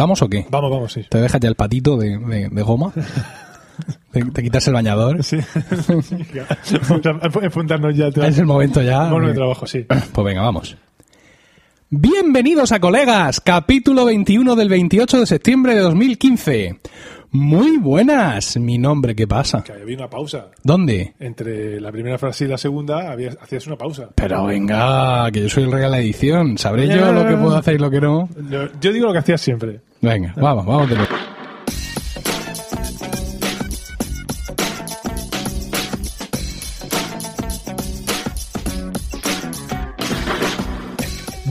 ¿Vamos o qué? Vamos, vamos, sí. ¿Te dejas ya el patito de, de- de goma? ¿Te, te quitas el bañador? Sí. Ya. Es el momento ya. Bueno, de- trabajo, sí. Pues venga, vamos. Bienvenidos a Colegas, capítulo 21 del 28 de septiembre de 2015. Muy buenas, mi nombre, ¿qué pasa? Que había una pausa. ¿Dónde? Entre la primera frase y la segunda había, hacías una pausa. Pero venga, que yo soy el rey de la edición. ¿Sabré yo lo que puedo hacer y lo que no? Yo, yo digo lo que hacías siempre. Venga, vamos, vamos de nuevo.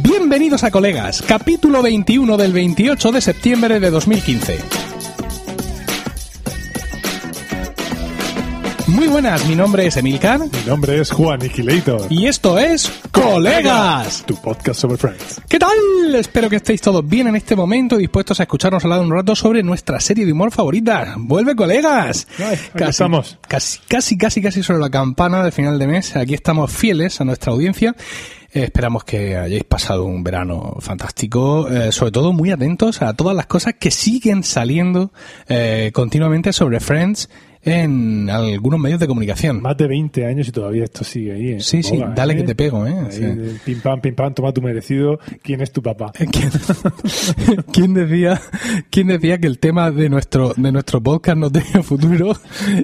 Bienvenidos a Colegas, capítulo 21 del 28 de septiembre de 2015. Muy buenas, mi nombre es Emilcar Mi nombre es Juan Aniquilator. y esto es Colegas. Tu podcast sobre Friends. ¿Qué tal? Espero que estéis todos bien en este momento y dispuestos a escucharnos hablar un rato sobre nuestra serie de humor favorita. ¡Vuelve, colegas! Ay, aquí estamos. Casi, casi, casi, casi sobre la campana del final de mes. Aquí estamos fieles a nuestra audiencia. Eh, esperamos que hayáis pasado un verano fantástico, eh, sobre todo muy atentos a todas las cosas que siguen saliendo eh, continuamente sobre Friends en algunos medios de comunicación. Más de 20 años y todavía esto sigue ahí. en Sí, sí, dale ¿eh? que te pego, ¿eh? Ahí, Sí. el Pim pam, pim pam, toma tu merecido. ¿Quién es tu papá? ¿Quién, quién decía, quién decía que el tema de nuestro, de nuestro podcast no tenía futuro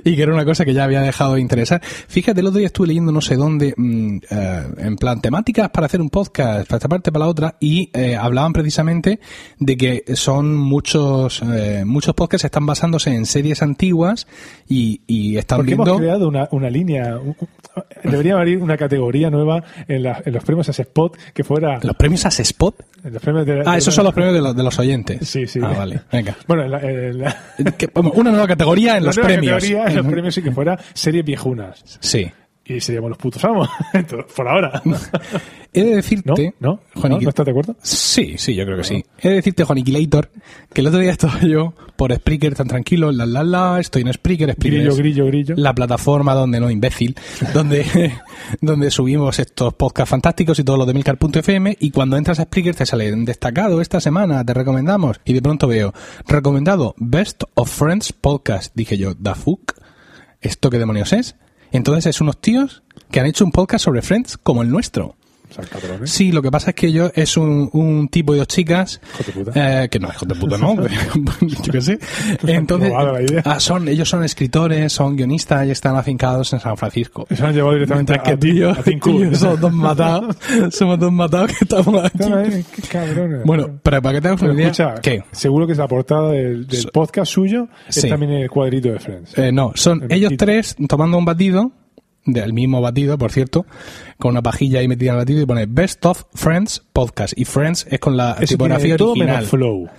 y que era una cosa que ya había dejado de interesar? Fíjate, el otro día estuve leyendo no sé dónde, mm, eh, en plan temáticas para hacer un podcast, para esta parte, para la otra, y eh, hablaban precisamente de que son muchos, eh, muchos podcasts están basándose en series antiguas y, y están Porque viendo... hemos creado una, una línea. un- debería haber una categoría nueva en, la- en los premios a Spot que fuera. Los premios as Spot. los premios de, Ah, de- esos son los premios de los, de los oyentes. Sí, sí. Ah, vale. Venga. Bueno, en la- en la- Que- vamos, una nueva categoría en la los nueva premios. categoría en los premios sí que fuera series viejunas. Sí. Y seríamos los putos amos. Por ahora. He de decirte. ¿No? ¿No? ¿No estás de acuerdo? Sí, sí, yo creo que sí. He de decirte, Juaniquilator, que el otro día estaba yo por Spreaker tan tranquilo, la la la, estoy en Spreaker, Spreaker Grillo, grillo, grillo. la plataforma donde no imbécil, donde, donde subimos estos podcasts fantásticos y todos los de Milcar.fm y cuando entras a Spreaker te sale destacado esta semana, te recomendamos y de pronto veo recomendado Best of Friends Podcast. Dije yo, ¿da fuck? ¿Esto qué demonios es? Entonces es unos tíos que han hecho un podcast sobre Friends como el nuestro. Cabrones. Sí, lo que pasa es que ellos es un, un tipo y dos chicas de eh, que no, hijo de puta, no, yo qué sé. Entonces, ah, son, ellos son escritores, son guionistas y están afincados en San Francisco. Eso han llevado directamente Mientras que a, y yo, a yo Cook. somos dos matados, somos dos matados que estamos aquí. No, eh, qué cabrones. Bueno, pero para que te una idea, escucha, ¿qué? seguro que es la portada del, del So- podcast suyo es Sí. también el cuadrito de Friends. Eh, no, son El ellos tres tomando un batido, del mismo batido, por cierto, con una pajilla ahí metida en el batido y pone Best of Friends Podcast. Y Friends es con la Eso tipografía tiene todo original. menos flow.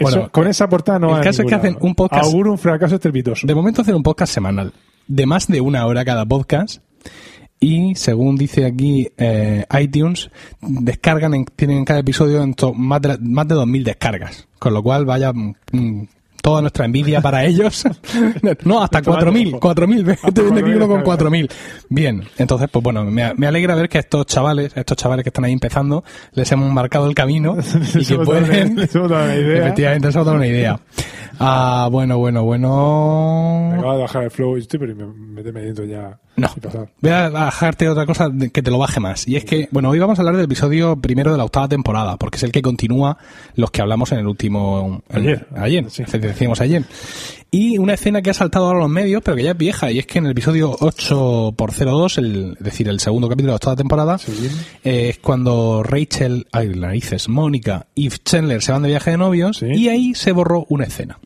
Bueno, Eso- con esa portada no el caso es que hacen un podcast- Auguro un fracaso estrepitoso. De momento hacen un podcast semanal, de más de una hora cada podcast. Y según dice aquí eh, iTunes, descargan, en- tienen en cada episodio en to- más, de, más de 2.000 descargas. Con lo cual, vaya mm, toda nuestra envidia para ellos. no, hasta Tomando 4.000. ojo. 4.000. Estoy viendo aquí 4.000 uno con descargas. 4.000. Bien, entonces, pues bueno, me, me alegra ver que estos chavales, estos chavales que están ahí empezando, les hemos marcado el camino y que pueden... una- les hemos dado una idea. Efectivamente, una. Ah, bueno, bueno, bueno. Me acaba de bajar el flow. Estoy, pero me, dentro ya. No. Voy a bajarte otra cosa que te lo baje más. Y es que, bueno, hoy vamos a hablar del episodio primero de la octava temporada, porque es el que continúa los que hablamos en el último... en- Ayer. Ayer, Sí. decíamos ayer. Y una escena que ha saltado ahora a los medios, pero que ya es vieja, y es que en el episodio 8 por 02, el, es decir, el segundo capítulo de la octava temporada, Sí. eh, es cuando Rachel, ay, narices, Mónica y Chandler se van de viaje de novios, Sí. y ahí se borró una escena.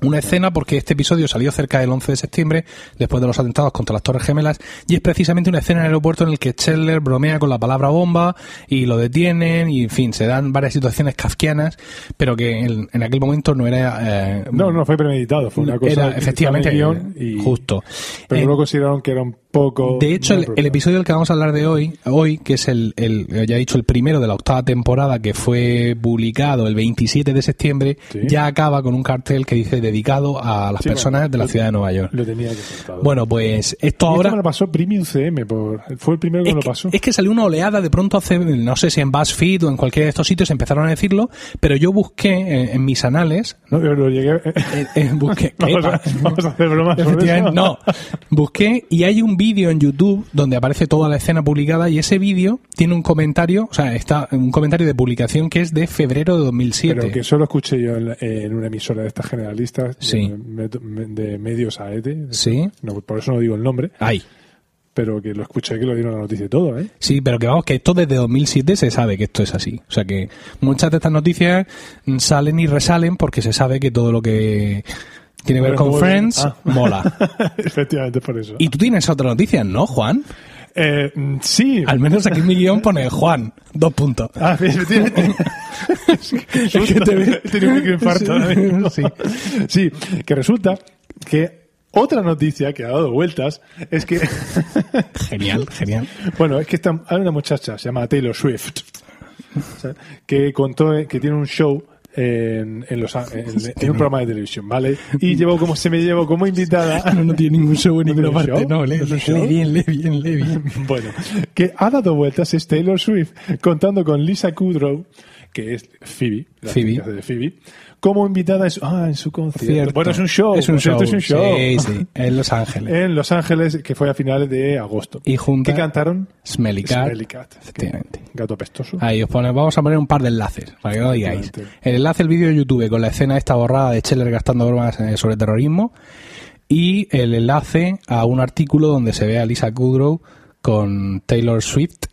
Una escena porque este episodio salió cerca del 11 de septiembre, después de los atentados contra las Torres Gemelas, y es precisamente una escena en el aeropuerto en el que Chandler bromea con la palabra bomba y lo detienen, y en fin, se dan varias situaciones kafkianas, pero que en, en aquel momento no era... eh, No, no fue premeditado. Fue una cosa. era efectivamente guion y, justo. Pero Eh, luego consideraron que era un poco. De hecho, el, episodio del que vamos a hablar de hoy, hoy que es el, el, ya he dicho, el primero de la octava temporada que fue publicado el 27 de septiembre, Sí. ya acaba con un cartel que dice dedicado a las Sí, personas bueno, de la lo- ciudad de Nueva York. Lo tenía que. Bueno, pues esto Y esto ahora... me lo pasó Premium CM. Por, fue el primero que me lo que, pasó. es que salió una oleada de pronto hace, no sé si en BuzzFeed o en cualquiera de estos sitios empezaron a decirlo, pero yo busqué en, en mis anales, No, yo lo llegué. eh, eh, busqué, ¿qué vamos, a, pasa? vamos a hacer bromas sobre Efectivamente, eso. no. Busqué y hay un vídeo en YouTube donde aparece toda la escena publicada y ese vídeo tiene un comentario, o sea, está un comentario de publicación que es de febrero de 2007. Pero que solo escuché yo en, una emisora de estas generalistas, Sí. de, me- de medios AET. Sí. No, por eso no digo el nombre, Ay. pero que lo escuché que lo dieron la noticia y todo, ¿eh? Sí, pero que vamos, que esto desde 2007 se sabe que esto es así. O sea que muchas de estas noticias salen y resalen porque se sabe que todo lo que tiene que ver con. Friends Ah. mola. Efectivamente, por eso. Y tú tienes otra noticia, ¿no, Juan? Eh, mm, sí. Al menos aquí en mi guion pone Juan, dos puntos. Ah, efectivamente. Es que te tenido un microinfarto. Sí. Sí, que resulta que otra noticia que ha dado vueltas es que, Genial, genial. bueno, es que esta- hay una muchacha, se llama Taylor Swift, que contó que tiene un show en, en, los, en, en un programa de televisión, ¿vale? Y llevó como, se me llevó como invitada. No, no tiene ningún show en ¿No ninguna parte. No, lee, ¿No es un lee show? bien, lee bien, lee bien. Bueno, que ha dado vueltas es Taylor Swift contando con Lisa Kudrow, que es Phoebe, la Phoebe. de Phoebe, como invitada en su, ah, en su concierto. Cierto. Bueno, es un show. Es un show. Es un show. Sí, sí, en Los Ángeles. En Los Ángeles, que fue a finales de agosto. Y junta- ¿Qué cantaron? Smelly Cat. Smelly Cat. Efectivamente. Gato apestoso. Ahí os pone, vamos a poner un par de enlaces, para que no digáis. El enlace del vídeo de YouTube con la escena esta borrada de Scheller gastando bromas eh, sobre terrorismo y el enlace a un artículo donde se ve a Lisa Kudrow con Taylor Swift,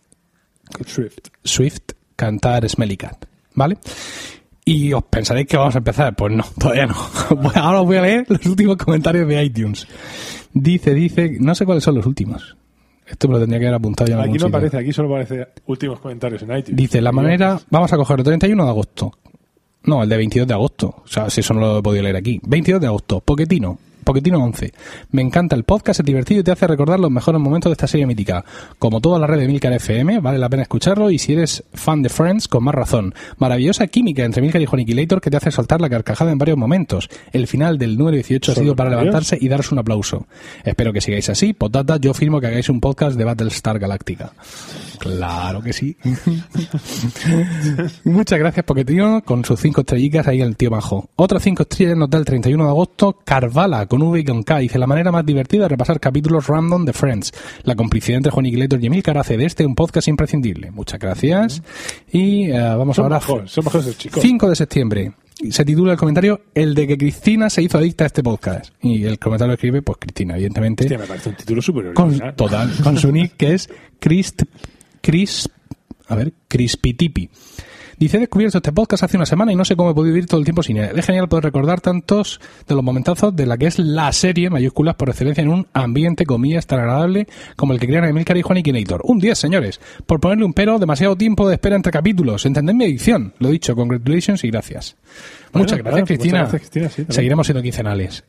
Swift. Swift cantar Smelly Cat, ¿vale? Y os pensaréis que vamos a empezar. Pues no, todavía no. Bueno, Ahora os voy a leer los últimos comentarios de iTunes. Dice, dice, no sé cuáles son los últimos. Esto me lo tendría que haber apuntado ya en Aquí algún no sitio. aparece, aquí solo aparece últimos comentarios en iTunes. Dice, la manera, vamos a coger el 31 de agosto. No, el de 22 de agosto. O sea, si eso no lo he podido leer aquí. 22 de agosto, Poquetino. Poquetino 11. Me encanta el podcast, es divertido y te hace recordar los mejores momentos de esta serie mítica. Como toda la red de Milcar FM, vale la pena escucharlo y si eres fan de Friends, con más razón. Maravillosa química entre Milcar y Juaniquilator que te hace saltar la carcajada en varios momentos. El final del número 18 ha ¿Solo sido para levantarse y daros un aplauso. Espero que sigáis así. Potata, yo firmo que hagáis un podcast de Battlestar Galactica. Claro que sí. Muchas gracias, Poquetino, con sus cinco estrellitas ahí el tío Majo. Otras cinco estrellas nos da el 31 de agosto, Carvala, con V y con K. Dice la manera más divertida de repasar capítulos random de Friends. La complicidad entre Juan Iglesias y Emilcar hace de este un podcast imprescindible. Muchas gracias. Y eh, vamos Son ahora. majos, son majos esos chicos. 5 de septiembre. Se titula el comentario El de que Cristina se hizo adicta a este podcast. Y el comentario lo escribe, pues Cristina, evidentemente. Hostia, me parece un título súper Con, total, con su nick que es Crisp, Crisp, a ver, Crispitipi. Dice, he descubierto este podcast hace una semana y no sé cómo he podido vivir todo el tiempo sin él. Es genial poder recordar tantos de los momentazos de la que es la serie, mayúsculas por excelencia, en un ambiente, comillas, tan agradable como el que crean Emilcar y Juan y Kinator. Un 10, señores. Por ponerle un pero, demasiado tiempo de espera entre capítulos. Entended mi edición. Lo dicho, congratulations y gracias. Muchas gracias, Cristina. gracias, Cristina, sí, también. Seguiremos siendo quincenales.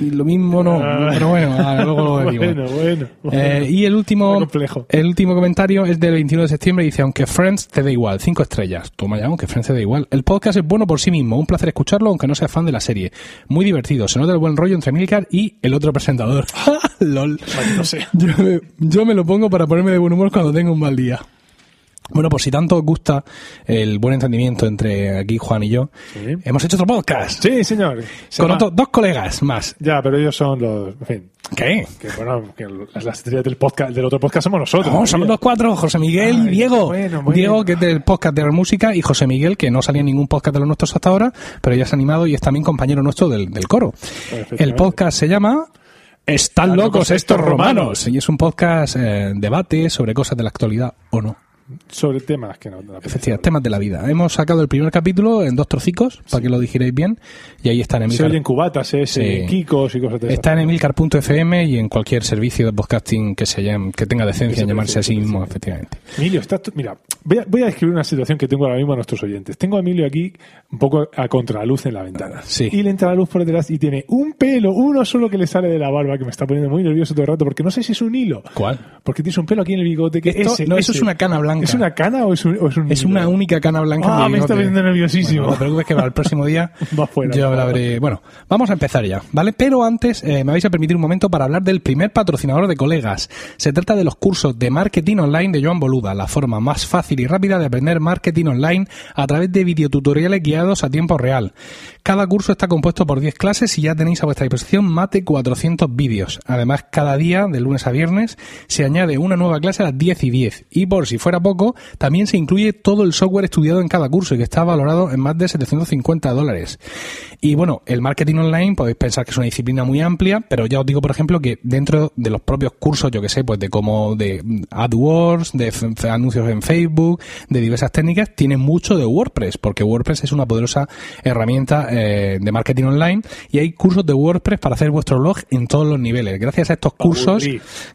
Y lo mismo no, Ah. pero bueno, ah, luego lo decimos. bueno, bueno, bueno. Eh, y el último, complejo. el último comentario es del 21 de septiembre. Dice, aunque Friends te da igual, cinco estrellas. Toma ya, aunque Friends te da igual. El podcast es bueno por sí mismo. Un placer escucharlo, aunque no sea fan de la serie. Muy divertido. Se nota el buen rollo entre Milcar y el otro presentador. LOL. No sé. Yo me, yo me lo pongo para ponerme de buen humor cuando tengo un mal día. Bueno, pues si tanto os gusta el buen entendimiento entre aquí Juan y yo, Sí. hemos hecho otro podcast Sí, señor. Se con otros dos colegas más. Ya, pero ellos son los. En fin. ¿Qué? Que bueno, que las estrellas del podcast, del otro podcast somos nosotros. No, somos los cuatro, José Miguel y Ay, Diego. bueno. Diego, que es del podcast de la música, y José Miguel, que no salía en ningún podcast de los nuestros hasta ahora, pero ya es animado y es también compañero nuestro del, del coro. El podcast se llama Están locos estos romanos. Y es un podcast eh, debate sobre cosas de la actualidad o no. Sobre temas que no. apetece Efectivamente, temas de la vida. Hemos sacado el primer capítulo en dos trocicos, para que lo digiréis bien, y ahí está en Se Emilcar. oyen cubatas, ¿eh? Se Sí. kikos y cosas de esas. Está en emilcar.fm y en cualquier servicio de podcasting que se llame, que tenga decencia Que en se llamarse así precie, mismo, sí. efectivamente. Emilio, está tu- mira, voy a, voy a describir una situación que tengo ahora mismo a nuestros oyentes. Tengo a Emilio aquí un poco a contraluz en la ventana. Sí. Y le entra la luz por detrás y tiene un pelo, uno solo que le sale de la barba, que me está poniendo muy nervioso todo el rato, porque no sé si es un hilo. ¿Cuál? Porque tienes un pelo aquí en el bigote que Esto- ese, no, eso ese. es una cana blanca. ¿Es una cana o es un, o es un Es hilo? una única cana blanca. Ah, me está poniendo nerviosísimo. Bueno, no te preocupes que para el próximo día Va fuera, yo la habré... Bueno, vamos a empezar ya, ¿vale? Pero antes eh, me vais a permitir un momento para hablar del primer patrocinador de colegas. Se trata de los cursos de marketing online de Joan Boluda, la forma más fácil y rápida de aprender marketing online a través de videotutoriales guiados a tiempo real. Cada curso está compuesto por 10 clases y ya tenéis a vuestra disposición más de 400 vídeos. Además, cada día, de lunes a viernes, se añade una nueva clase a las 10 y 10. Y por si fuera poco, también se incluye todo el software estudiado en cada curso y que está valorado en más de 750 dólares. Y bueno, el marketing online podéis pensar que es una disciplina muy amplia, pero ya os digo, por ejemplo, que dentro de los propios cursos, yo que sé, pues de como de AdWords, de anuncios en Facebook, de diversas técnicas, tiene mucho de WordPress, porque WordPress es una poderosa herramienta eh, de marketing online y hay cursos de WordPress para hacer vuestro blog en todos los niveles. Gracias a estos cursos,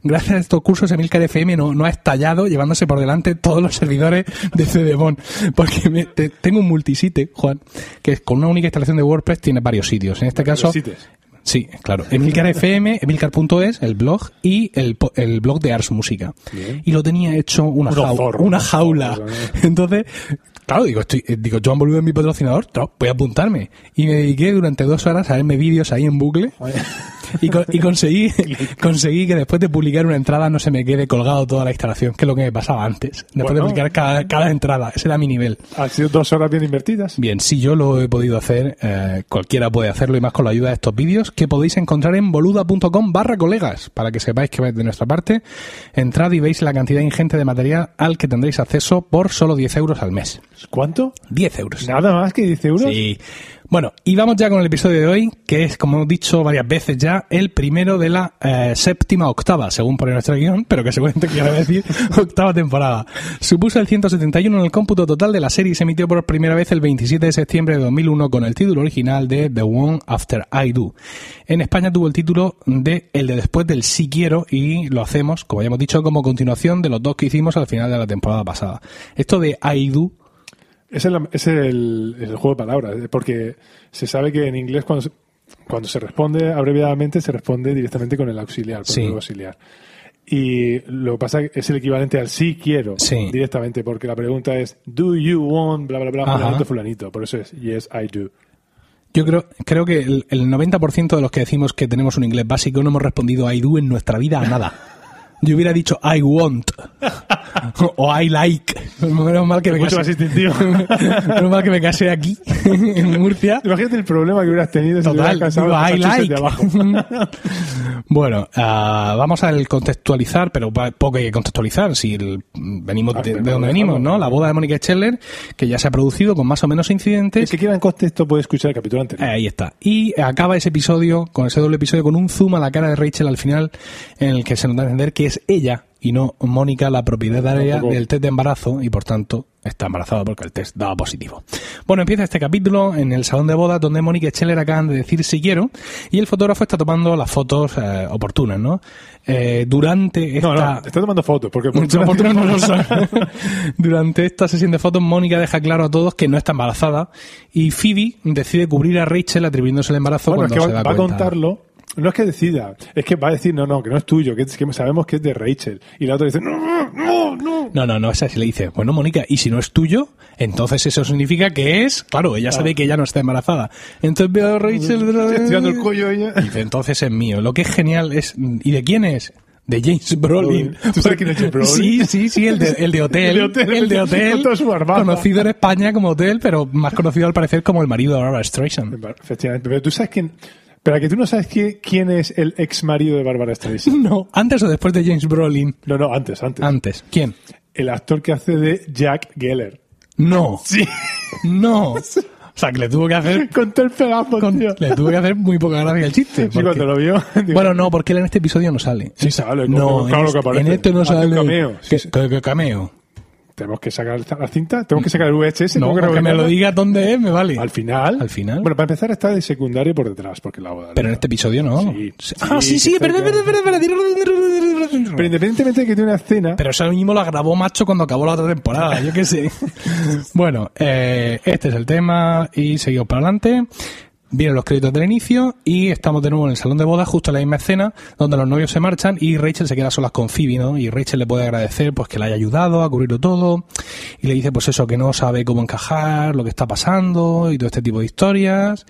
gracias a estos cursos, Emilcar FM no, no ha estallado llevándose por delante todos los servidores de CDMON. Porque me- te- tengo un multisite, Juan, que con una única instalación de WordPress tiene varios sitios. En este caso. Sí, claro. Emilcar FM, emilcar.es, el blog, y el, el blog de Ars Música. Bien. Y lo tenía hecho una, una jaula. Entonces, claro, digo, estoy, eh, digo, Joan Boluda es mi patrocinador, no, voy a apuntarme. Y me dediqué durante dos horas a verme vídeos ahí en bucle. Y, con- y conseguí, conseguí que después de publicar una entrada no se me quede colgado toda la instalación, que es lo que me pasaba antes. Después Bueno. de publicar cada, cada entrada. Ese era mi nivel. Han sido dos horas bien invertidas. Bien, si yo lo he podido hacer, eh, cualquiera puede hacerlo y más con la ayuda de estos vídeos que podéis encontrar en boluda.com barra colegas para que sepáis que vais de nuestra parte. Entrad y veis la cantidad ingente de material al que tendréis acceso por solo 10 euros al mes. ¿Cuánto? 10 euros. Nada más que 10 euros. Sí. Bueno, y vamos ya con el episodio de hoy, que es, como hemos dicho varias veces ya, el primero de la eh, séptima octava, según pone nuestro guion, pero que seguramente quiere decir octava temporada. Supuso el 171 en el cómputo total de la serie y se emitió por primera vez el 27 de septiembre de 2001 con el título original de The One After I Do. En España tuvo el título de El de después del Sí Quiero y lo hacemos, como ya hemos dicho, como continuación de los dos que hicimos al final de la temporada pasada. Esto de I Do Es el, es el, el juego de palabras, eh, porque se sabe que en inglés cuando se, cuando se responde abreviadamente se responde directamente con el auxiliar, con Sí. el auxiliar. Y lo que pasa es que es el equivalente al sí quiero Sí. directamente, porque la pregunta es do you want bla bla bla Ajá. fulanito fulanito, por eso es yes I do. Yo creo, creo que el, el 90% de los que decimos que tenemos un inglés básico no hemos respondido I do en nuestra vida a nada. Yo hubiera dicho I want o I like. Menos mal que me Mucho casé. Menos mal que me casé aquí, en Murcia. Imagínate el problema que hubieras tenido si te Total, hubieras casado I like. de abajo. bueno, ah, vamos a el contextualizar, pero poco hay que contextualizar si el- venimos Ah, de, de donde venimos, ¿no? La boda de Mónica Scheller, que ya se ha producido con más o menos El incidentes. que quiera en contexto puede escuchar el capítulo anterior. Ahí está. Y acaba ese episodio, con ese doble episodio, con un zoom a la cara de Rachel al final, en el que se nos da a entender que es ella y no Mónica la propietaria Tampoco. del test de embarazo y por tanto está embarazada porque el test daba positivo. Bueno, empieza este capítulo en el salón de bodas donde Mónica y Scheller acaban de decir si quiero y el fotógrafo está tomando las fotos eh, oportunas, ¿no? Eh, durante esta... No, no, está tomando fotos, porque Muchas oportunas no lo son. Durante esta sesión de fotos, Mónica deja claro a todos que no está embarazada y Phoebe decide cubrir a Rachel atribuyéndose el embarazo Bueno, es que se va, da va a contarlo. No es que decida, es que va a decir, no, no, que no es tuyo, que, es que sabemos que es de Rachel. Y la otra dice, no, no, no. No, no, no, esa sí le dice, bueno, Mónica, y si no es tuyo, entonces eso significa que es, claro, ella sabe que ella no está embarazada. Entonces veo a Rachel. Estirando el cuello ella. y dice, entonces es mío. Lo que es genial es, ¿y de quién es? De James Brolin. ¿Tú sabes quién es James Brolin? Sí, sí, sí, el de, el de Hotel. El de Hotel, el de Hotel. con su conocido en España como Hotel, pero más conocido al parecer como el marido de Barbara Streisand. Efectivamente, pero tú sabes quién. Pero que tú no sabes quién, quién es el ex marido de Bárbara Streisand. No, antes o después de James Brolin. No, no, antes, antes. Antes. ¿Quién? El actor que hace de Jack Geller. No. Sí. No. O sea, que le tuvo que hacer Con todo el pedazo, con- tío. le tuvo que hacer muy poca gracia el chiste. Sí, porque- cuando lo vio. digo, Bueno, no, porque él en este episodio no sale. Sí sale, no, claro en, que este, aparece. en este no un sale. cameo, sí, ¿Qué, sí. qué- qué cameo? Tenemos que sacar la cinta, tenemos que sacar el VHS. No, que me lo digas dónde es, me vale. Al final. Al final. Bueno, para empezar está de secundario por detrás, porque la boda. Pero en este episodio no. Sí, ah, sí, sí, sí, está verdad, verdad, verdad. Pero independientemente de que tiene una escena. Pero eso mismo lo grabó Macho cuando acabó la otra temporada, yo qué sé. bueno, eh, este es el tema y seguimos para adelante. Vienen los créditos del inicio y estamos de nuevo en el salón de bodas, justo en la misma escena, donde los novios se marchan y Rachel se queda solas con Phoebe, ¿no? Y Rachel le puede agradecer pues que le haya ayudado a cubrirlo todo y le dice pues eso, que no sabe cómo encajar lo que está pasando y todo este tipo de historias.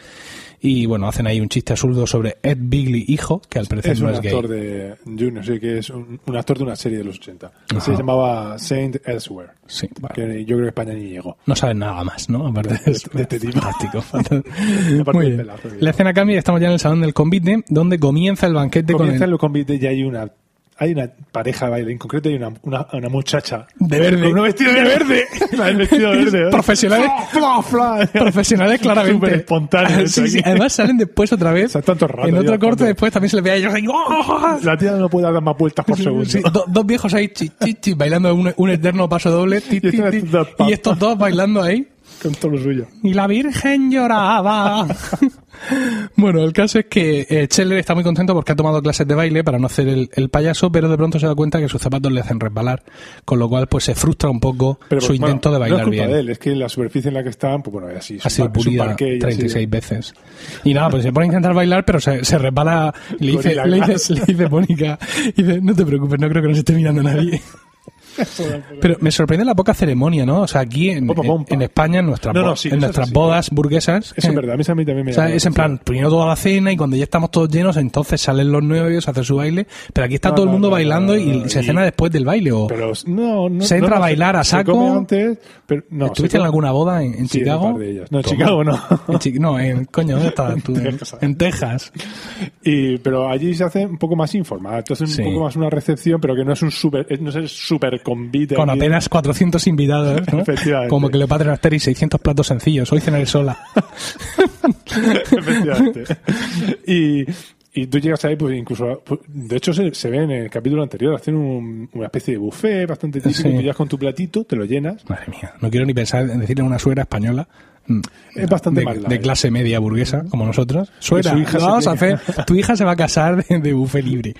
Y bueno, hacen ahí un chiste absurdo sobre Ed Bigley, hijo, que al parecer Es no un es gay. actor de. Yo no sé qué es. Un, un actor de una serie de los 80. Ajá. Se llamaba Saint Elsewhere. Sí, vale. Que yo creo que España ni llegó. No saben nada más, ¿no? Aparte de, eso. de este tipo. Fantástico. Muy bien. pelazo. La escena cambia y estamos ya en el salón del convite, donde comienza el banquete Comienza con el... el convite y hay una. Hay una pareja en concreto hay una, una, una muchacha De verde. con un vestido de verde. La del vestido de verde. ¿eh? Profesionales. Fla, fla, fla. Profesionales, claramente. Súper espontáneo. Sí, esto sí. aquí. Además salen después otra vez. O sea, tanto rato en otro corte después también se les ve a ellos ahí. ¡oh! La tía no puede dar más vueltas por segundo. Sí, do- dos viejos ahí chi, chi, chi, bailando un, un eterno paso doble ti, ti, Y estos ti, dos pa- y estos dos bailando ahí Con todo lo suyo. y la Virgen lloraba. bueno, el caso es que eh, Scheller está muy contento porque ha tomado clases de baile para no hacer el, el payaso, pero de pronto se da cuenta que sus zapatos le hacen resbalar, con lo cual pues se frustra un poco Pero, su bueno, intento de bailar no es culpa bien. de él, es que la superficie en la que están, pues bueno, así. ha sido pulida 36 veces. Y nada, pues se pone a intentar bailar, pero se, se resbala le dice, le dice, le dice Mónica, dice, no te preocupes, no creo que nos esté mirando nadie. Pero me sorprende la poca ceremonia, ¿no? O sea, aquí en, en España, en nuestras, No, no, sí, en nuestras es bodas burguesas, Eso eh, es verdad, a mí, a mí también me o sea, es en plan, primero toda la cena y cuando ya estamos todos llenos, entonces salen los novios a hacer su baile. Pero aquí está No, todo el mundo bailando y se cena después del baile. O, Pero no, no, Se entra a bailar a se saco. come antes, pero no. ¿Estuviste se en alguna boda en, en Sí, en Chicago? ellas. No, en. Chicago no. En Chi- no, en, coño, ¿dónde estabas tú? En, Texas. en. Y, pero allí se hace un poco más informal. Entonces, un poco más una recepción, pero que no es un super, no es el super convite. Con apenas 400 invitados, ¿no? Efectivamente. Como Cleopatra en Asterix, 600 platos sencillos. Hoy cenaré sola. Efectivamente. y, y tú llegas ahí, pues incluso, pues, de hecho se, se ve en el capítulo anterior, hacen un- una especie de buffet bastante típico, Sí. tú llegas con tu platito, te lo llenas. Madre mía, no quiero ni pensar en decirle a una suegra española. Mm, Es bastante de, light. clase media burguesa, como nosotros. Suegra, su hija vamos a hacer. Tu hija se va a casar de, de buffet libre.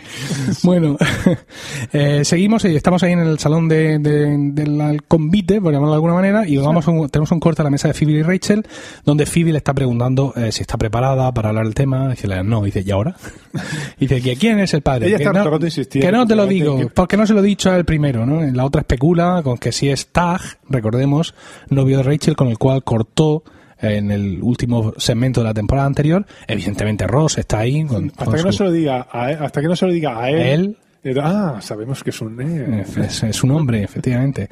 Bueno, eh, seguimos y estamos ahí en el salón de, de- del convite, por llamarlo de alguna manera, y vamos un- tenemos un corte a la mesa de Phoebe y Rachel, donde Phoebe le está preguntando eh, si está preparada para hablar del tema. Dice, no, dice, ¿y ahora? dice, ¿que ¿quién es el padre? Ella que, está no, que no te lo digo, que- porque no se lo he dicho a él primero, ¿no? La otra especula con que si es Tag, recordemos, novio de Rachel, con el cual cortó eh, en el último segmento de la temporada anterior. Evidentemente Ross está ahí con, Hasta con que no se lo diga a él, hasta que no se lo diga a él. Él. Ah, sabemos que es un eh, Es, es un hombre, efectivamente.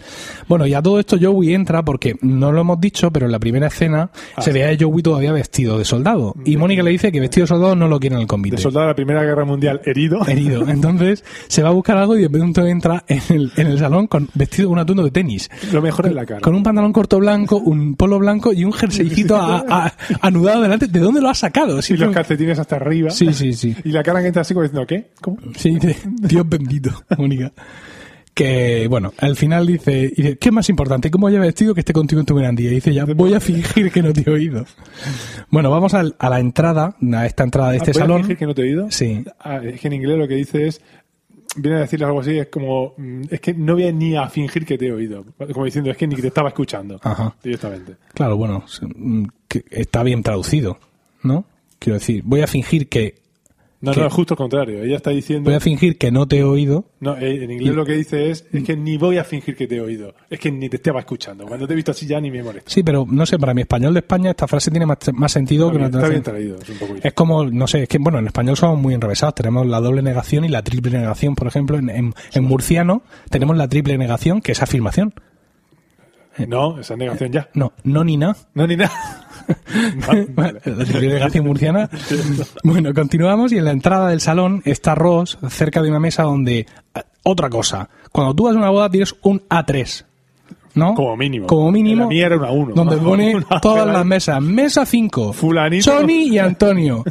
Bueno, y a todo esto Joey entra porque no lo hemos dicho, pero en la primera escena Ah, se ve a Joey todavía vestido de soldado. Y Mónica le dice que vestido de soldado no lo quiere en el convite. de soldado de la Primera Guerra Mundial herido. herido. Entonces se va a buscar algo y de pronto entra en el, en el salón con vestido un atuendo de tenis. Lo mejor es la cara. Con un pantalón corto blanco, un polo blanco y un jerseycito a- a- anudado delante. ¿De dónde lo has sacado? y los calcetines hasta arriba. sí, sí, sí. Y la cara que entra así como diciendo, ¿qué? ¿Cómo? Sí, dice, Dios bendito, Mónica. Que, bueno, al final dice, dice, ¿qué es más importante? ¿Cómo haya vestido que esté contigo en tu gran día? Y dice, ya, voy a fingir que no te he oído. Bueno, vamos al- a, la entrada, a esta entrada de este Ah, ¿puedes salón. fingir que no te he oído? Sí. Ah, es que en inglés lo que dice es viene a decirle algo así es como mm, es que no voy a ni a fingir que te he oído como diciendo es que ni te estaba escuchando Ajá. directamente Claro, bueno, mm, está bien traducido, ¿no? Quiero decir, voy a fingir que no no es justo al contrario ella está diciendo voy a fingir que no te he oído. no eh, en inglés Y- lo que dice es es que ni voy a fingir que te he oído es que ni te estaba escuchando cuando te he visto así ya ni me molesta Sí, pero no sé, para mi español de España esta frase tiene más, más sentido está que bien, está bien traído es un poco Es como, no sé, es que, bueno, en español somos muy enrevesados. Tenemos la doble negación y la triple negación, por ejemplo. En, en- en murciano tenemos la triple negación, que es afirmación. no esa es negación ya No, no ni na. no ni nada Vale. La murciana. Bueno, continuamos y en la entrada del salón está Ross cerca de una mesa donde... eh, Otra cosa, cuando tú vas a una boda tienes un A3. ¿No? Como mínimo. Como mínimo. La mía era una uno. Donde pone Una todas las mesas. Mesa 5. Fulanito. Sony y Antonio.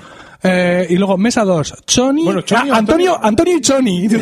Eh, y luego, mesa 2, Choni. Bueno, Choni Ah, Antonio, Antonio. Y Choni. Y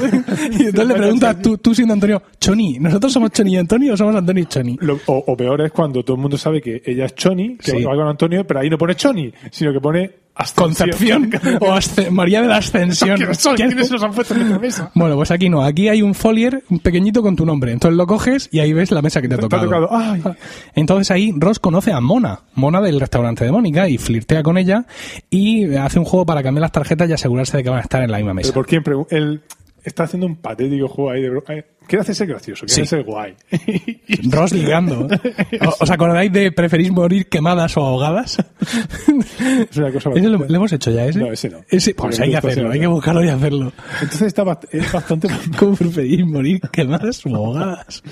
entonces le preguntas, tú, tú siendo Antonio, Choni, ¿nosotros somos Choni y Antonio o somos Antonio y Choni? Lo- o, o peor es cuando todo el mundo sabe que ella es Choni, que Sí. va con Antonio, pero ahí no pone Choni, sino que pone. Concepción o Asce- María de la Ascensión. ¿Quiénes son? ¿Quién- ¿Quiénes los han puesto en la mesa? Bueno, pues aquí no. Aquí hay un folier un pequeñito con tu nombre. Entonces lo coges y ahí ves la mesa que te ha Te ha tocado. Ay. Entonces ahí Ross conoce a Mona, Mona del restaurante de Mónica, y flirtea con ella y hace un juego para cambiar las tarjetas y asegurarse de que van a estar en la misma mesa. Pero por quién él está haciendo un patético juego ahí de quiere hacerse gracioso, quiere Sí. ser guay. Ross ligando. ¿O- ¿Os acordáis de preferís morir quemadas o ahogadas? es una cosa ¿Ese lo, hemos hecho ya, ese? No, ese no. pues hay que hacerlo, hay que buscarlo y hacerlo. Entonces está es bastante ¿Cómo preferís morir quemadas o ahogadas?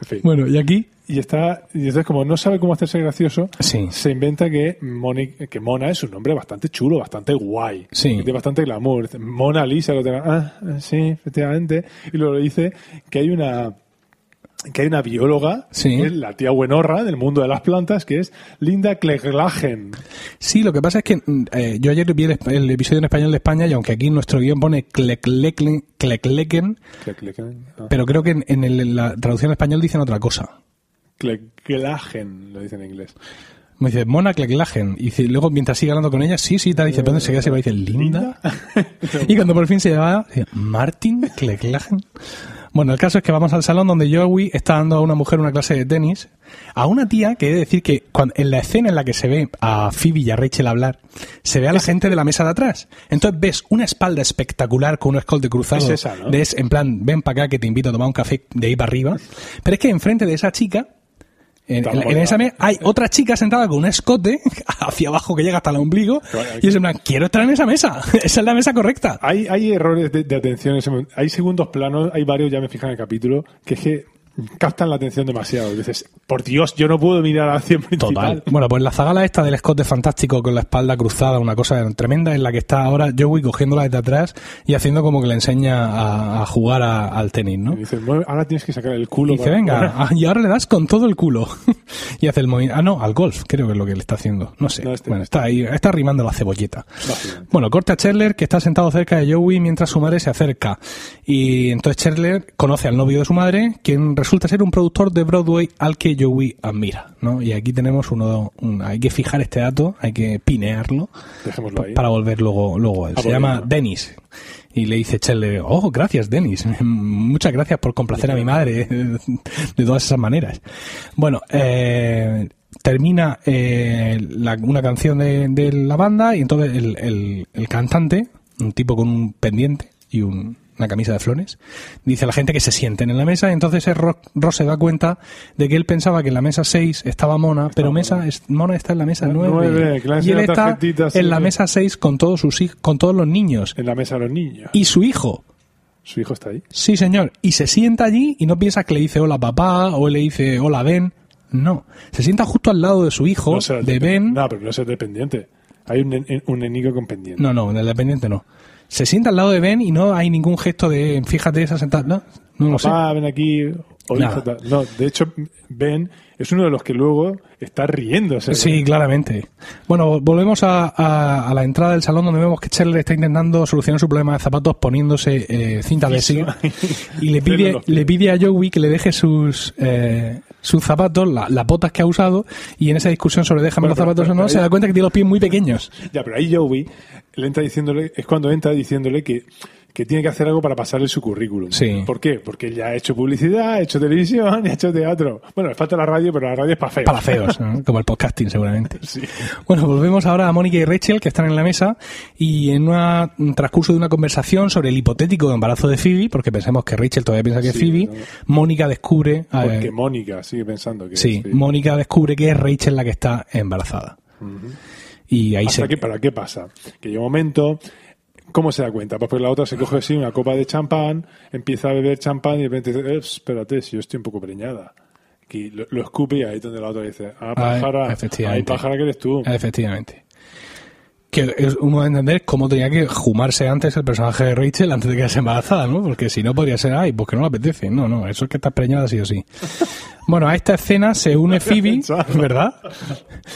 en fin. Bueno, y aquí y está y entonces como no sabe cómo hacerse gracioso, Sí. se inventa que Moni- que Mona es un nombre bastante chulo, bastante guay, Sí. que tiene bastante glamour. Mona Lisa lo tenga, ah, sí, efectivamente, y luego le dice que hay una que hay una bióloga, Sí. que es la tía buenorra del mundo de las plantas, que es Linda Kleglagen. Sí, lo que pasa es que mm, eh, yo ayer vi el, episodio en español de España y aunque aquí nuestro guion pone Kleglagen, ah, pero creo que en, en el- en la traducción en español dicen otra cosa. Kleglagen, lo dice en inglés. Me dice, Mona Kleklagen. Y dice- luego, mientras sigue hablando con ella, sí, sí, tal, dice, pero se queda, se va y dice, ¿Linda? y cuando por fin se dice, ¿Martin Kleklagen? Bueno, el caso es que vamos al salón donde Joey está dando a una mujer una clase de tenis, a una tía que he de decir que cuando, en la escena en la que se ve a Phoebe y a Rachel hablar, se ve a la gente de la mesa de atrás. Entonces ves una espalda espectacular con un escolte cruzado. Es esa, ¿no? de es- en plan, ven para acá que te invito a tomar un café de ahí para arriba. Pero es que enfrente de esa chica, en, esa mesa hay otra chica sentada con un escote hacia abajo que llega hasta el ombligo y es en plan, quiero estar en esa mesa. Esa es la mesa correcta. Hay, hay errores de, de atención, en ese momento. hay segundos planos, hay varios, ya me fijan en el capítulo, que es que captan la atención demasiado. Dices, por Dios, yo no puedo mirar a la acción principal. Total. Bueno, pues la zagala esta del escote fantástico con la espalda cruzada, una cosa tremenda, en la que está ahora Joey cogiéndola desde atrás y haciendo como que le enseña a, a jugar a- al tenis, ¿no? Y dices, "Mueve- ahora tienes que sacar el culo. Y dice, para- venga, y ahora le das con todo el culo. y hace el movimiento. Ah, no, al golf, creo que es lo que le está haciendo. No sé. No, este- bueno, está ahí, está arrimando la cebolleta. Bueno, corta a Cherler, que está sentado cerca de Joey mientras su madre se acerca. Y entonces Cherler conoce al novio de su madre, quien resulta ser un productor de Broadway al que Joey admira, ¿no? Y aquí tenemos uno, un- hay que fijar este dato, hay que pinearlo para volver luego, luego a él. Se llama volviendo. Dennis. Y le dice Cherler, oh, gracias Dennis, muchas gracias por complacer a mi madre de todas esas maneras. Bueno, eh, termina eh, la- una canción de, de la banda y entonces el, el- el cantante, un tipo con un pendiente y un- una camisa de flores, dice a la gente que se sienten en la mesa y entonces Ross se da cuenta de que él pensaba que en la mesa 6 estaba Mona, pero mesa es- Mona está en la mesa Ah, 9, nueve, que le han y él está en sí, la mesa 6 con todos sus con todos los niños En la mesa de los niños. y su hijo. Su hijo está ahí. Sí, señor. Y se sienta allí y no piensa que le dice hola papá o le dice hola Ben. No. Se sienta justo al lado de su hijo, No de Ben. No, pero no es el dependiente. Hay un, un enemigo con pendiente. No, no, en el dependiente no. Se sienta al lado de Ben y no hay ningún gesto de fíjate esa sentada. No, no lo sé. Papá, ven aquí. Nada. No, de hecho, Ben es uno de los que luego está riéndose. Sí, claramente. Bueno, volvemos a, a- a la entrada del salón donde vemos que Cherler está intentando solucionar su problema de zapatos poniéndose eh, cinta adhesiva y le pide, le pide a Joey que le deje sus eh, sus zapatos, la- las botas que ha usado y en esa discusión sobre déjame Bueno, los pero- zapatos pero- o no, pero se da cuenta que tiene los pies muy pequeños. Ya, pero ahí Joey le entra diciéndole, es cuando entra diciéndole que, que tiene que hacer algo para pasarle su currículum. Sí. ¿Por qué? Porque ya ha hecho publicidad, ha hecho televisión ha hecho teatro. Bueno, le falta la radio, pero la radio es para feos. Para feos, ¿no? como el podcasting seguramente. Sí. Bueno, volvemos ahora a Mónica y Rachel que están en la mesa y en una- un transcurso de una conversación sobre el hipotético embarazo de Phoebe, porque pensemos que Rachel todavía piensa que es Phoebe, ¿no? Mónica descubre... Porque eh, Mónica sigue pensando que sí, es- Mónica descubre que es Rachel la que está embarazada. Y ahí ¿Hasta se... ¿Para qué pasa? Que llega un momento... ¿Cómo se da cuenta? Pues porque la otra se coge así una copa de champán, empieza a beber champán y de repente dice, "Eh, espérate, si yo estoy un poco preñada. Y lo, lo escupe y ahí donde la otra dice, ah, pájara, efectivamente. ay, pájara que eres tú. Efectivamente. Que es uno de entender cómo tenía que jumarse antes el personaje de Rachel antes de quedarse embarazada, ¿no? Porque si no podría ser, ay, pues que no le apetece. No, no, eso es que está preñada sí o sí. Bueno, a esta escena se une Phoebe, ¿verdad?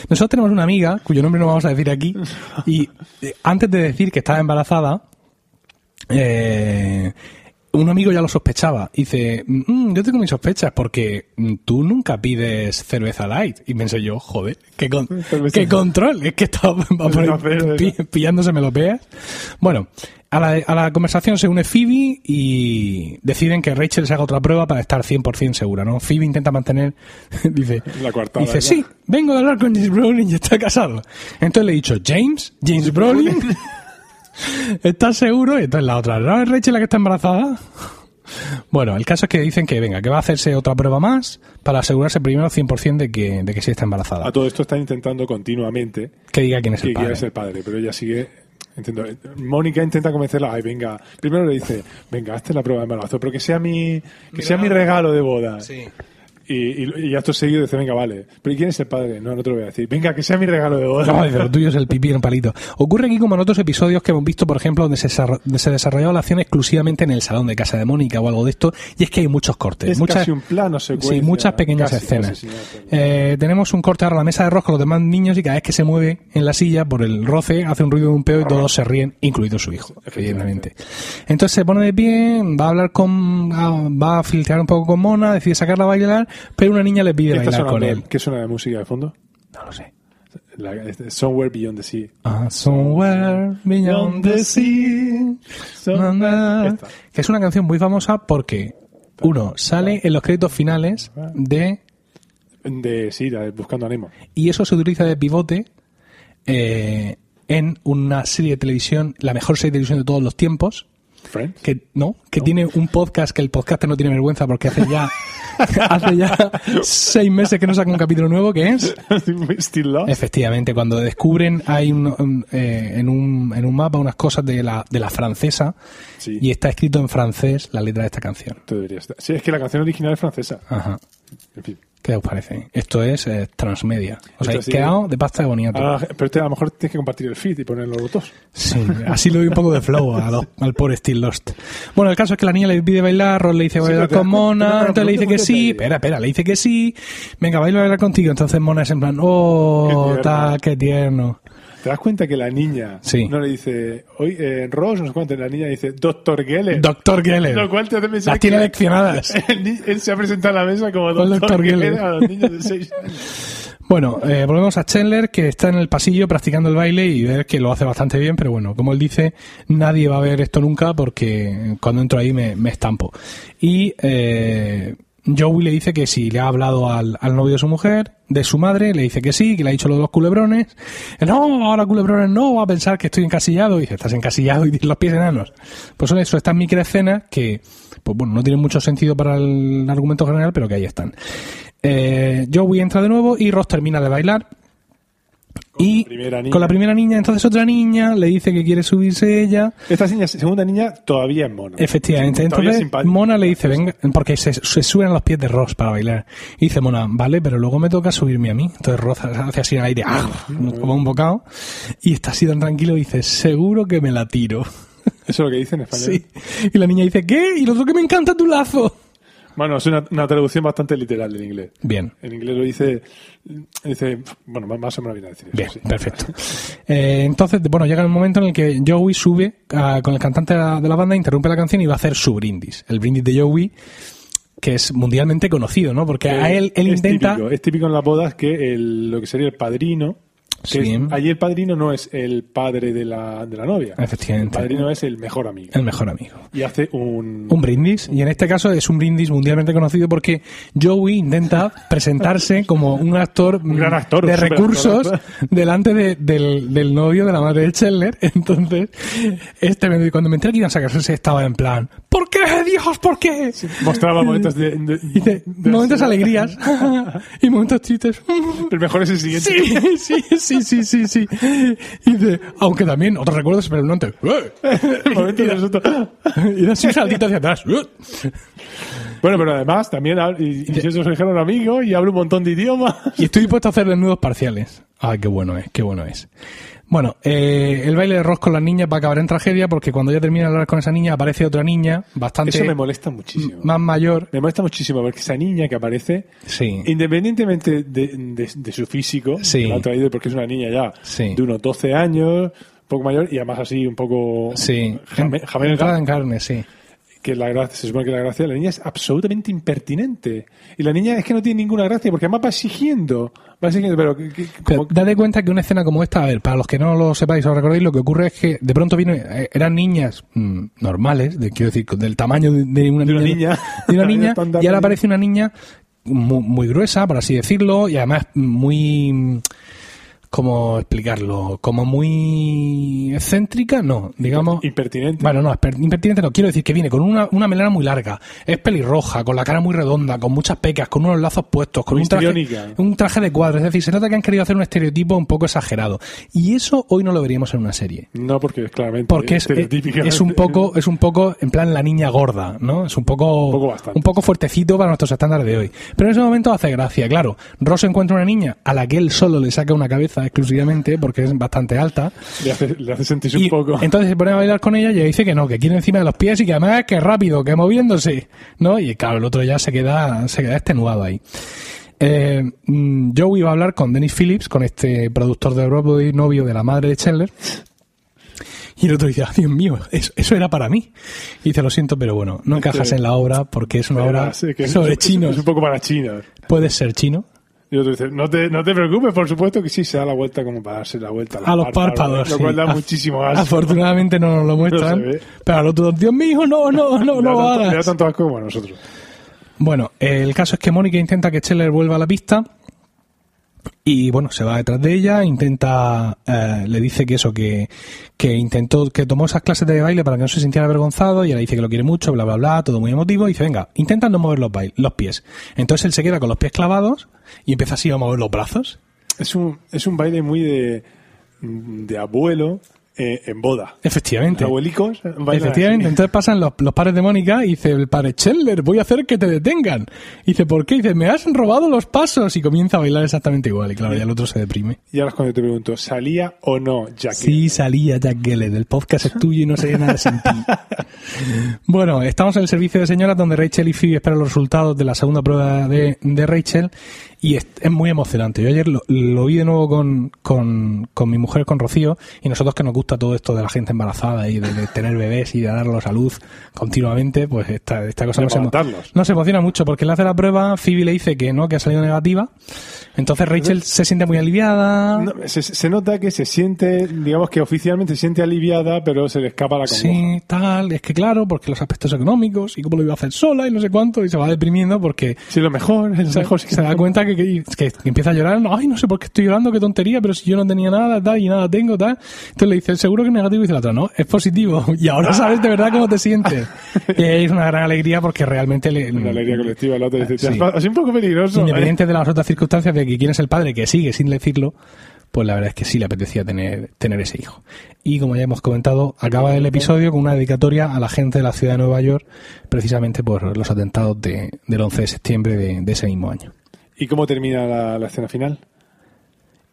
Nosotros tenemos una amiga, cuyo nombre no vamos a decir aquí, y eh, antes de decir que estaba embarazada, eh, un amigo ya lo sospechaba. Y dice, "Mm, yo tengo mis sospechas porque mm, tú nunca pides cerveza light. Y pensé yo, joder, qué, con- qué control. Es que estaba pillándose melopeas. Bueno, a la, a la conversación se une Phoebe y deciden que Rachel se haga otra prueba para estar 100% segura, ¿no? Phoebe intenta mantener, dice, La coartada, dice, ¿no? sí, vengo de hablar con James Brolin y está casado. Entonces le he dicho, James, James Brolin, ¿estás seguro? Y entonces la otra, ¿no es Rachel la que está embarazada? Bueno, el caso es que dicen que venga, que va a hacerse otra prueba más para asegurarse primero 100% de que, de que sí está embarazada. A todo esto están intentando continuamente Que diga quién es que el padre. ser padre, pero ella sigue. Entiendo. Mónica intenta convencerla, ay, venga. Primero le dice, venga, hazte la prueba de embarazo, pero que sea mi, que sea mi regalo de boda. Sí. Y, y, y acto seguido dice, venga, vale. ¿Pero ¿y quién es el padre? No, no te lo voy a decir. Venga, que sea mi regalo de boda. No, lo tuyo es el pipí en palito. Ocurre aquí como en otros episodios que hemos visto, por ejemplo, donde se, desarrollaba la acción exclusivamente en el salón de casa de Mónica o algo de esto, y es que hay muchos cortes. Es muchas, casi un plano secuencia. Sí, muchas pequeñas Casi, escenas. casi, Eh, tenemos un corte ahora a la mesa de arroz con los demás niños y cada vez que se mueve en la silla por el roce hace un ruido de un peo y todos se ríen, incluido su hijo, evidentemente. Entonces se pone de pie, va a hablar con, ah, va a filtrar un poco con Mona, decide sacarla a bailar, pero una niña le pide ¿Qué está bailar con él. ¿Qué suena de música de fondo? No lo sé. La- Somewhere Beyond the Sea. Ah, somewhere beyond the sea. Que es una canción muy famosa porque, uno, sale en los créditos finales de. De, sí, la de Buscando a Nemo. Y eso se utiliza de pivote eh, en una serie de televisión, la mejor serie de televisión de todos los tiempos. Friends. Que no, que tiene un podcast que el podcaster no tiene vergüenza porque hace ya hace ya seis meses que no saca un capítulo nuevo que es Still Lost. Efectivamente, cuando descubren hay un, un, eh, en, un, en un mapa unas cosas de la, de la francesa Sí. y está escrito en francés la letra de esta canción. Tú deberías estar. Sí, es que la canción original es francesa. Ajá. En fin. ¿Qué os parece? Esto es eh, transmedia. O sea, he quedado de pasta de boniato. Ahora, pero este, a lo mejor tienes que compartir el feed y ponerlo los dos. Sí, así le doy un poco de flow a al pobre Still Lost. Bueno, el caso es que la niña le pide bailar, Ross le dice Sí, bailar con Mona, entonces le dice ¿por que sí, espera, espera, le dice que sí, venga, baila a bailar contigo, entonces Mona es en plan, oh, Qué tierno. ta, qué tierno. ¿Te das cuenta que la niña Sí. no le dice, hoy eh, Ross, no sé cuánto, la niña dice, Doctor Geller? Doctor Geller. Lo cual te hace pensar Las tiene leccionadas. Él, se ha presentado a la mesa como Doctor. Geller Geller. a los niños de 6 años. Bueno, eh, volvemos a Chandler, que está en el pasillo practicando el baile y ver que lo hace bastante bien, pero bueno, como él dice, nadie va a ver esto nunca porque cuando entro ahí me, me estampo. Y eh, Joey le dice que si le ha hablado al, al novio de su mujer, de su madre, le dice que sí, que le ha dicho lo de los culebrones. No, ahora culebrones no, va a pensar que estoy encasillado. Y dice, estás encasillado y tienes los pies enanos. Pues son eso, estas microescenas que, pues bueno, no tienen mucho sentido para el argumento general, pero que ahí están. Eh, Joey entra de nuevo y Ross termina de bailar. Y la con la primera niña, entonces otra niña le dice que quiere subirse ella. Esta niña, segunda niña todavía es mona. Efectivamente. Es Entonces. Mona le dice, venga, porque se, se suben los pies de Ross para bailar. Y dice Mona, vale, pero luego me toca subirme a mí. Entonces Ross hace así en el aire, ¡ah! como un bocado. Y está así tan tranquilo y dice, seguro que me la tiro. Eso es lo que dice en español. Sí. Y la niña dice, ¿qué? Y lo otro que me encanta tu lazo. Bueno, es una, una traducción bastante literal del inglés. Bien. En inglés lo dice, dice, bueno, más- o menos viene a decir eso. Bien, sí. perfecto. Eh, entonces, bueno, llega el momento en el que Joey sube ah, con el cantante de la, de la banda, interrumpe la canción y va a hacer su brindis. El brindis de Joey, que es mundialmente conocido, ¿no? Porque a él, él es intenta... Típico, es típico en las bodas que el- lo que sería el padrino. Sí. es- allí el padrino no es el padre de la, de la novia. Efectivamente. El padrino es el mejor amigo. El mejor amigo. Y hace un. Un brindis, y en este caso es un brindis mundialmente conocido porque Joey intenta presentarse como un actor, gran actor, de un recursos actor. delante de- del, del novio de la madre de Chandler. Entonces, este me- cuando me enteré que iban a sacarse estaba en plan, ¿por qué, Dios, por qué? Mostraba momentos de. de- de- momentos alegrías y momentos tristes. El mejor es el siguiente. Sí, sí, sí, sí, sí, sí. Y dice, aunque también otros recuerdos espeluznantes. El momento de nosotros. Y da así un saltito hacia atrás. Bueno, pero además también, y, y si eso se dijeron amigos y hablo un montón de idiomas. Y estoy dispuesto a hacer desnudos parciales. Ay, qué bueno es, qué bueno es. Bueno, eh, el baile de Ross con las niñas va a acabar en tragedia porque cuando ya termina de hablar con esa niña aparece otra niña bastante Eso me molesta muchísimo. más mayor. Me molesta muchísimo porque esa niña que aparece, Sí. independientemente de, de- de su físico, Sí. que la ha traído porque es una niña ya Sí. de unos 12 años, un poco mayor y además así un poco Sí. jame- Entrada en carne, sí. Que la gracia, se supone que la gracia de la niña es absolutamente impertinente. Y la niña es que no tiene ninguna gracia porque además va exigiendo, va exigiendo, pero que- que- Pero como- date cuenta que una escena como esta, a ver, para los que no lo sepáis o recordéis, lo que ocurre es que de pronto viene, eh, eran niñas mm, normales, de, quiero decir, del tamaño de, de una, De una niña. de una niña, y ahora aparece una niña muy, muy gruesa, por así decirlo, y además muy, ¿cómo explicarlo? Como muy excéntrica, no, digamos. impertinente. Bueno, no, impertinente no, quiero decir que viene con una, una melena muy larga, es pelirroja, con la cara muy redonda, con muchas pecas, con unos lazos puestos, con Muy un traje, histriónica. un traje de cuadros, es decir, se nota que han querido hacer un estereotipo un poco exagerado. Y eso hoy no lo veríamos en una serie. no porque es claramente Porque es, es un poco, es un poco en plan la niña gorda, ¿no? Es un poco, Un poco un poco fuertecito para nuestros estándares de hoy. Pero en ese momento hace gracia, claro. Ross encuentra una niña a la que él solo le saca una cabeza exclusivamente porque es bastante alta. le, hace, le hace sentirse Y un poco. entonces se pone a bailar con ella y ella dice que no, que quiere encima de los pies y que además que rápido, que moviéndose, ¿no? Y claro, el otro ya se queda, se queda extenuado ahí. Eh, mm, Joey va a hablar con Dennis Phillips, con este productor de Broadway, novio de la madre de Chandler. Y el otro dice, ah, Dios mío, eso, eso era para mí. Y dice, lo siento, pero bueno, no encajas en la obra porque es una obra sobre chinos. Es un poco para chinos. Puedes ser chino. Y otro dice, no te, no te preocupes, por supuesto que sí, se da la vuelta como para darse la vuelta A los párpados. Lo sí. cual da muchísimo asco. Afortunadamente no nos lo muestran. No pero al otro, Dios mío, no, no, no, no lo tanto- Le da hagas. tanto asco como a nosotros. Bueno, el caso es que Mónica intenta que Scheller vuelva a la pista y bueno, se va detrás de ella, intenta, eh, le dice que eso, que, que intentó, que tomó esas clases de baile para que no se sintiera avergonzado y ella dice que lo quiere mucho, bla, bla, bla, todo muy emotivo y dice, venga, intenta no mover los, bail- los pies. Entonces él se queda con los pies clavados y empieza así a mover los brazos. Es un, es un baile muy de, de abuelo eh, en boda. Efectivamente. Abuelicos bailan Efectivamente, así. entonces pasan los, los padres de Mónica y dice el padre Scheller, voy a hacer que te detengan. Y dice, ¿por qué? Y dice, me has robado los pasos y comienza a bailar exactamente igual. Y claro, ya el otro se deprime. Y ahora es cuando te pregunto, ¿salía o no Jack? Sí, salía Jack Geller. El podcast es tuyo y no sé nada sin ti. Bueno, estamos en el servicio de señoras donde Rachel y Phoebe esperan los resultados de la segunda prueba de, de Rachel y es, es muy emocionante. Yo ayer lo, lo vi de nuevo con, con, con mi mujer, con Rocío, y nosotros que nos gusta todo esto de la gente embarazada y de, de tener bebés y de darlos a luz continuamente, pues esta, esta cosa nos, emo- nos emociona mucho porque le hace la prueba, Phoebe le dice que no, que ha salido negativa, entonces Rachel se siente muy aliviada. No, se, se nota que se siente, digamos que oficialmente se siente aliviada, pero se le escapa la congoja. Sí, tal, es que claro, porque los aspectos económicos y cómo lo iba a hacer sola y no sé cuánto, y se va deprimiendo porque Sí, lo mejor, es lo se, mejor. sí se da cuenta que, que, que empieza a llorar, ay, no sé por qué estoy llorando, qué tontería, pero si yo no tenía nada, tal, y nada tengo, tal. Entonces le dice, seguro que es negativo, y dice la otra, no, es positivo, y ahora sabes de verdad cómo te sientes. y es una gran alegría porque realmente le, Una alegría colectiva, la otra dice, Sí. "Te has- es un poco peligroso. ¿eh?". Independiente de las otras circunstancias de que quién es el padre que sigue sin decirlo, pues la verdad es que sí le apetecía tener, tener ese hijo. Y como ya hemos comentado, acaba el episodio con una dedicatoria a la gente de la ciudad de Nueva York, precisamente por los atentados de, del 11 de septiembre de, de ese mismo año. ¿Y cómo termina la, escena final?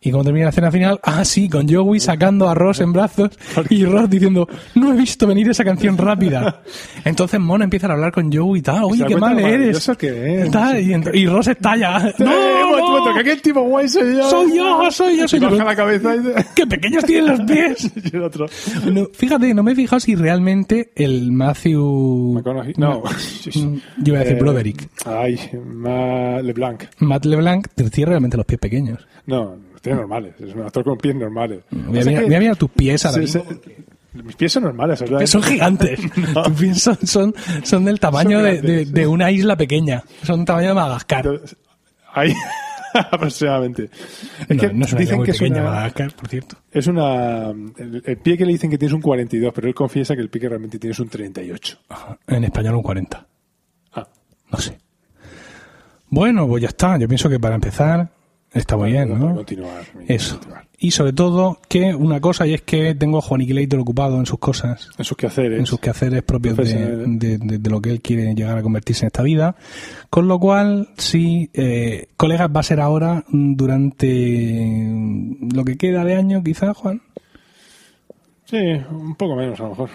Y cuando termina la escena final, ah, sí, con Joey sacando a Ross en brazos y Ross diciendo, no he visto venir esa canción rápida. Entonces Mona empieza a hablar con Joey y tal, oye, qué mal eres. que es. Tal, y, Ross estalla. ¡Eh, No, momento, no, que aquel tipo guay soy yo! soy yo, soy yo, soy yo. baja la cabeza y, ¡Qué pequeños tienen los pies! y el otro. No, fíjate, no me he fijado si realmente el Matthew... McConaughey. No. Yo iba a decir Eh, Broderick. Ay, Ma LeBlanc. Matt LeBlanc tiene realmente los pies pequeños. No, tiene normales. Es un actor con pies normales. Voy a, mirar, que voy a mirar tus pies ahora mismo. se- mis pies son normales, ¿verdad? Son gigantes. Tus pies son, son, son del tamaño Son de, grandes. de- de una isla pequeña. Son tamaño de Madagascar. Entonces, Ahí, aproximadamente. Es no, que no es dicen muy que es pequeña, una, Madagascar, por cierto. es una. El, el pie que le dicen que tienes un 42, pero él confiesa que el pie que realmente tienes un 38. Ajá. En español un 40. Ah, No sé. Bueno, pues ya está. Yo pienso que para empezar Está muy bien, ¿no? continuar. Eso. continuar. Y sobre todo, que una cosa, y es que tengo a Juaniquilator ocupado en sus cosas, En sus quehaceres. en sus quehaceres propios de, Profesionales. de- de- de lo que él quiere llegar a convertirse en esta vida. Con lo cual, sí, eh, colegas, va a ser ahora mm, durante mm, lo que queda de año, quizá, Juan, Sí, un poco menos a lo mejor.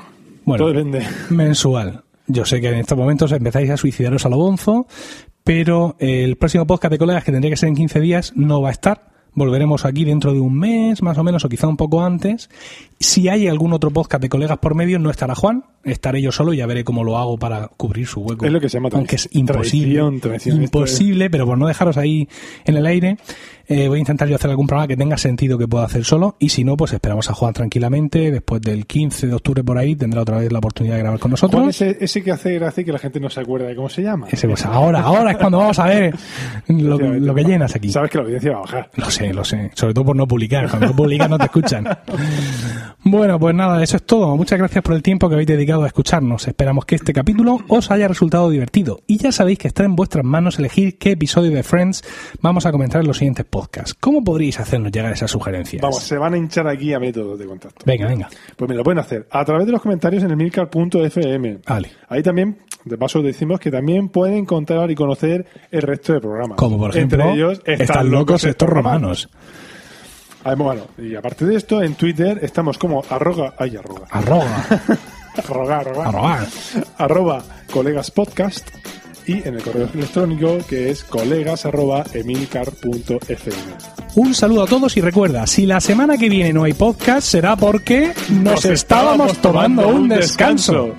Bueno. Todo depende. mensual. Yo sé que en estos momentos empezáis a suicidaros a lo bonzo, pero el próximo podcast de colegas, que tendría que ser en 15 días, no va a estar. Volveremos aquí dentro de un mes, más o menos, o quizá un poco antes. Si hay algún otro podcast de colegas por medio, no estará Juan, estaré yo solo y ya veré cómo lo hago para cubrir su hueco. Es lo que se llama Aunque es imposible. esto imposible, pero por no dejaros ahí en el aire, eh, voy a intentar yo hacer algún programa que tenga sentido que pueda hacer solo. Y si no, pues esperamos a Juan tranquilamente. Después del 15 de octubre por ahí, tendrá otra vez la oportunidad de grabar con nosotros. ¿Cuál es ese, ese que hace gracia que la gente no se acuerda de cómo se llama? Ese, pues ahora, ahora es cuando vamos a ver lo, lo que llenas aquí. Sabes que la audiencia va a bajar. Lo sé, lo sé. Sobre todo por no publicar. Cuando no publicas no te escuchan. Bueno, pues nada, eso es todo. Muchas gracias por el tiempo que habéis dedicado a escucharnos. Esperamos que este capítulo os haya resultado divertido. Y ya sabéis que está en vuestras manos elegir qué episodio de Friends vamos a comentar en los siguientes podcasts. ¿Cómo podríais hacernos llegar esas sugerencias? Vamos, se van a hinchar aquí a métodos de contacto. Venga, venga. Pues me lo pueden hacer a través de los comentarios en el milcar.fm. Vale. Ahí también, de paso decimos que también pueden encontrar y conocer el resto de programas. Como por ejemplo, Entre ellos, están locos estos romanos. Bueno, y aparte de esto, en Twitter estamos como arroga, ay, arroga, Arroga, arroga, arroga, arroga. arroba colegas podcast y en el correo electrónico que es colegas arroba emilcar.fm. Un saludo a todos y recuerda, si la semana que viene no hay podcast será porque nos, estábamos tomando un descanso.